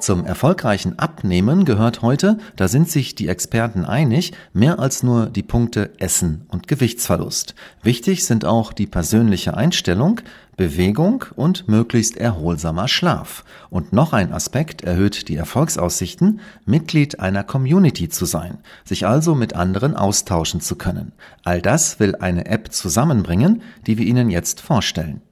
Zum erfolgreichen Abnehmen gehört heute, da sind sich die Experten einig, mehr als nur die Punkte Essen und Gewichtsverlust. Wichtig sind auch die persönliche Einstellung, Bewegung und möglichst erholsamer Schlaf. Und noch ein Aspekt erhöht die Erfolgsaussichten, Mitglied einer Community zu sein, sich also mit anderen austauschen zu können. All das will eine App zusammenbringen, die wir Ihnen jetzt vorstellen.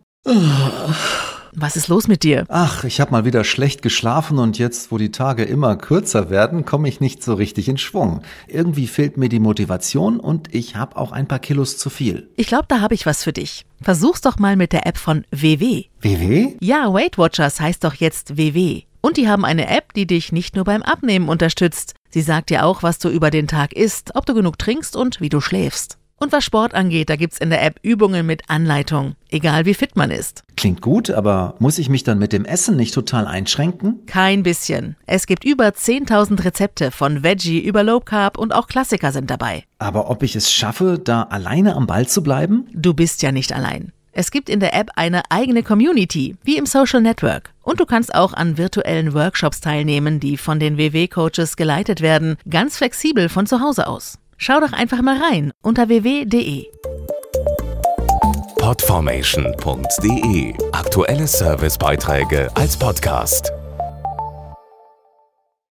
Was ist los mit dir? Ach, ich habe mal wieder schlecht geschlafen und jetzt, wo die Tage immer kürzer werden, komme ich nicht so richtig in Schwung. Irgendwie fehlt mir die Motivation und ich habe auch ein paar Kilos zu viel. Ich glaube, da habe ich was für dich. Versuch's doch mal mit der App von WW. WW? Ja, Weight Watchers heißt doch jetzt WW. Und die haben eine App, die dich nicht nur beim Abnehmen unterstützt. Sie sagt dir auch, was du über den Tag isst, ob du genug trinkst und wie du schläfst. Und was Sport angeht, da gibt's in der App Übungen mit Anleitung, egal wie fit man ist. Klingt gut, aber muss ich mich dann mit dem Essen nicht total einschränken? Kein bisschen. Es gibt über 10.000 Rezepte von Veggie über Low Carb und auch Klassiker sind dabei. Aber ob ich es schaffe, da alleine am Ball zu bleiben? Du bist ja nicht allein. Es gibt in der App eine eigene Community, wie im Social Network. Und du kannst auch an virtuellen Workshops teilnehmen, die von den WW-Coaches geleitet werden, ganz flexibel von zu Hause aus. Schau doch einfach mal rein unter www.de. Podformation.de Aktuelle Servicebeiträge als Podcast.